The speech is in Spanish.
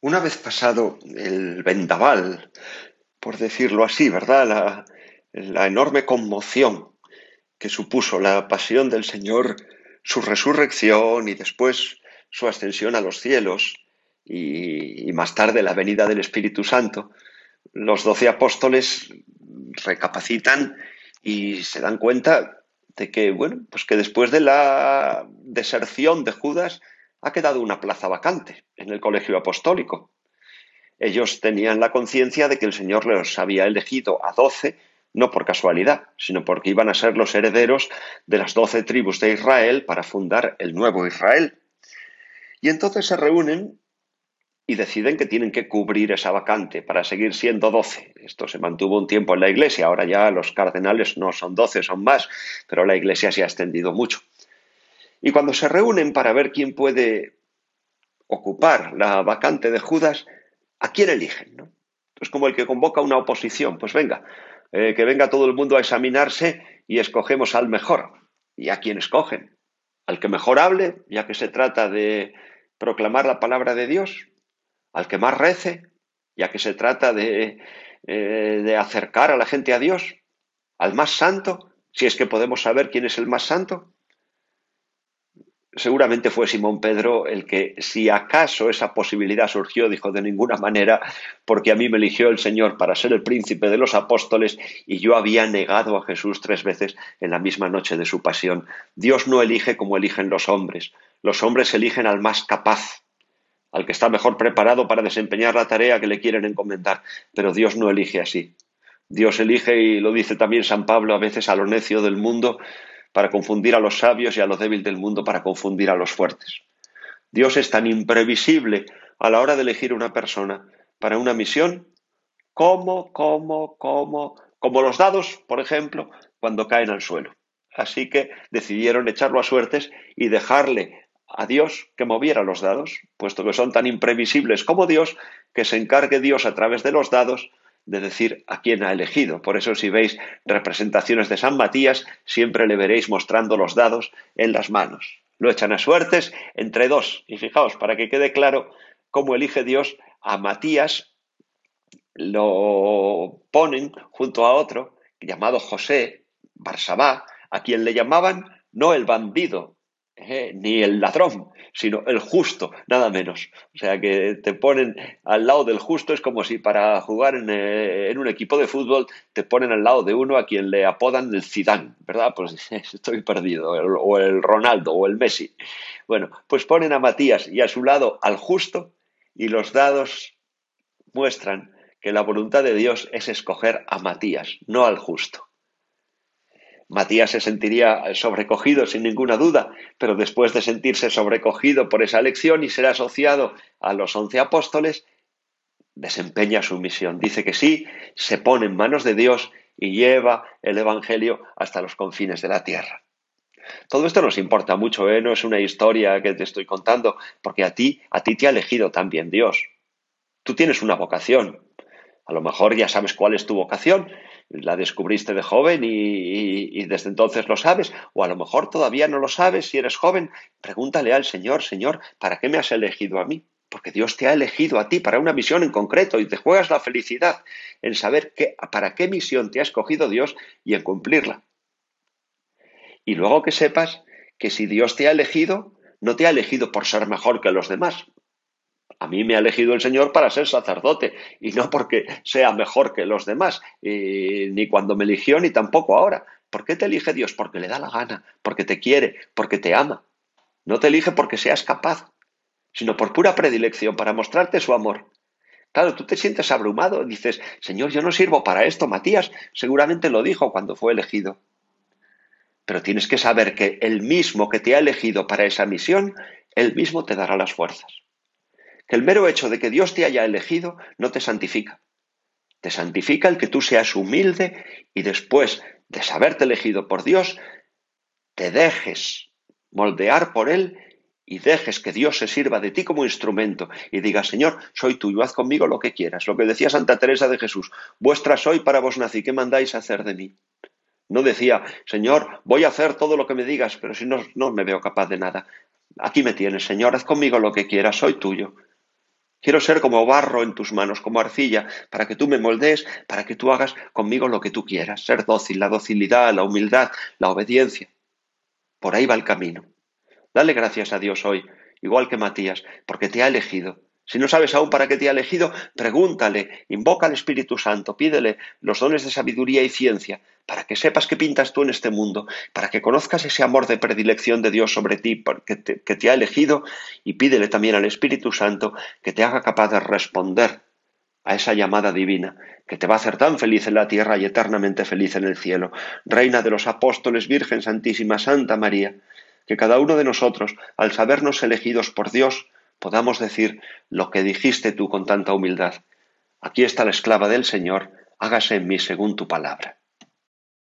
Una vez pasado el vendaval, por decirlo así, ¿verdad? La, enorme conmoción que supuso la pasión del Señor, su resurrección y después su ascensión a los cielos y, y más tarde la venida del Espíritu Santo, los doce apóstoles recapacitan y se dan cuenta de que, bueno, pues que después de la deserción de Judas, ha quedado una plaza vacante en el colegio apostólico. Ellos tenían la conciencia de que el Señor les había elegido a doce, no por casualidad, sino porque iban a ser los herederos de las doce tribus de Israel para fundar el nuevo Israel. Y entonces se reúnen y deciden que tienen que cubrir esa vacante para seguir siendo doce. Esto se mantuvo un tiempo en la Iglesia, ahora ya los cardenales no son doce, son más, pero la Iglesia se ha extendido mucho. Y cuando se reúnen para ver quién puede ocupar la vacante de Judas, ¿a quién eligen? ¿no? Es como el que convoca una oposición. Pues venga, eh, que venga todo el mundo a examinarse y escogemos al mejor. ¿Y a quién escogen? Al que mejor hable, ya que se trata de proclamar la palabra de Dios. Al que más rece, ya que se trata de, eh, de acercar a la gente a Dios. Al más santo, si es que podemos saber quién es el más santo seguramente fue Simón Pedro el que, si acaso esa posibilidad surgió, dijo de ninguna manera, porque a mí me eligió el Señor para ser el príncipe de los apóstoles y yo había negado a Jesús tres veces en la misma noche de su pasión. Dios no elige como eligen los hombres. Los hombres eligen al más capaz, al que está mejor preparado para desempeñar la tarea que le quieren encomendar, pero Dios no elige así. Dios elige, y lo dice también San Pablo, a veces a lo necio del mundo, para confundir a los sabios y a los débiles del mundo para confundir a los fuertes. Dios es tan imprevisible a la hora de elegir una persona para una misión como, como, como, como los dados, por ejemplo, cuando caen al suelo. Así que decidieron echarlo a suertes y dejarle a Dios que moviera los dados, puesto que son tan imprevisibles como Dios, que se encargue Dios a través de los dados de decir a quién ha elegido. Por eso si veis representaciones de San Matías, siempre le veréis mostrando los dados en las manos. Lo echan a suertes entre dos. Y fijaos, para que quede claro cómo elige Dios a Matías, lo ponen junto a otro llamado José Barsabá, a quien le llamaban no el bandido, eh, ni el ladrón, sino el justo, nada menos. O sea que te ponen al lado del justo, es como si para jugar en, eh, un equipo de fútbol te ponen al lado de uno a quien le apodan el Zidane, ¿verdad? Pues estoy perdido, o el Ronaldo, o el Messi. Bueno, pues ponen a Matías y a su lado al justo, y los dados muestran que la voluntad de Dios es escoger a Matías, no al justo. Matías se sentiría sobrecogido sin ninguna duda, pero después de sentirse sobrecogido por esa elección y ser asociado a los once apóstoles, desempeña su misión. Dice que sí, se pone en manos de Dios y lleva el Evangelio hasta los confines de la tierra. Todo esto nos importa mucho, ¿eh? no es una historia que te estoy contando, porque a ti, a ti te ha elegido también Dios. Tú tienes una vocación. A lo mejor ya sabes cuál es tu vocación, la descubriste de joven y, desde entonces lo sabes, o a lo mejor todavía no lo sabes si eres joven, pregúntale al Señor, Señor, ¿para qué me has elegido a mí? Porque Dios te ha elegido a ti para una misión en concreto y te juegas la felicidad en saber qué, para qué misión te ha escogido Dios y en cumplirla. Y luego que sepas que si Dios te ha elegido, no te ha elegido por ser mejor que los demás, a mí me ha elegido el Señor para ser sacerdote y no porque sea mejor que los demás, ni cuando me eligió ni tampoco ahora. ¿Por qué te elige Dios? Porque le da la gana, porque te quiere, porque te ama. No te elige porque seas capaz, sino por pura predilección, para mostrarte su amor. Claro, tú te sientes abrumado, dices, Señor, yo no sirvo para esto. Matías seguramente lo dijo cuando fue elegido. Pero tienes que saber que el mismo que te ha elegido para esa misión, él mismo te dará las fuerzas que el mero hecho de que Dios te haya elegido no te santifica. Te santifica el que tú seas humilde y después de saberte elegido por Dios, te dejes moldear por Él y dejes que Dios se sirva de ti como instrumento y diga, Señor, soy tuyo, haz conmigo lo que quieras. Lo que decía Santa Teresa de Jesús, vuestra soy, para vos nací, ¿qué mandáis hacer de mí? No decía, Señor, voy a hacer todo lo que me digas, pero si no, no me veo capaz de nada. Aquí me tienes, Señor, haz conmigo lo que quieras, soy tuyo. Quiero ser como barro en tus manos, como arcilla, para que tú me moldees, para que tú hagas conmigo lo que tú quieras. Ser dócil, la docilidad, la humildad, la obediencia. Por ahí va el camino. Dale gracias a Dios hoy, igual que Matías, porque te ha elegido si no sabes aún para qué te ha elegido, pregúntale, invoca al Espíritu Santo, pídele los dones de sabiduría y ciencia, para que sepas qué pintas tú en este mundo, para que conozcas ese amor de predilección de Dios sobre ti que te, que te ha elegido, y pídele también al Espíritu Santo que te haga capaz de responder a esa llamada divina, que te va a hacer tan feliz en la tierra y eternamente feliz en el cielo. Reina de los apóstoles, Virgen Santísima, Santa María, que cada uno de nosotros, al sabernos elegidos por Dios, podamos decir lo que dijiste tú con tanta humildad. Aquí está la esclava del Señor, hágase en mí según tu palabra.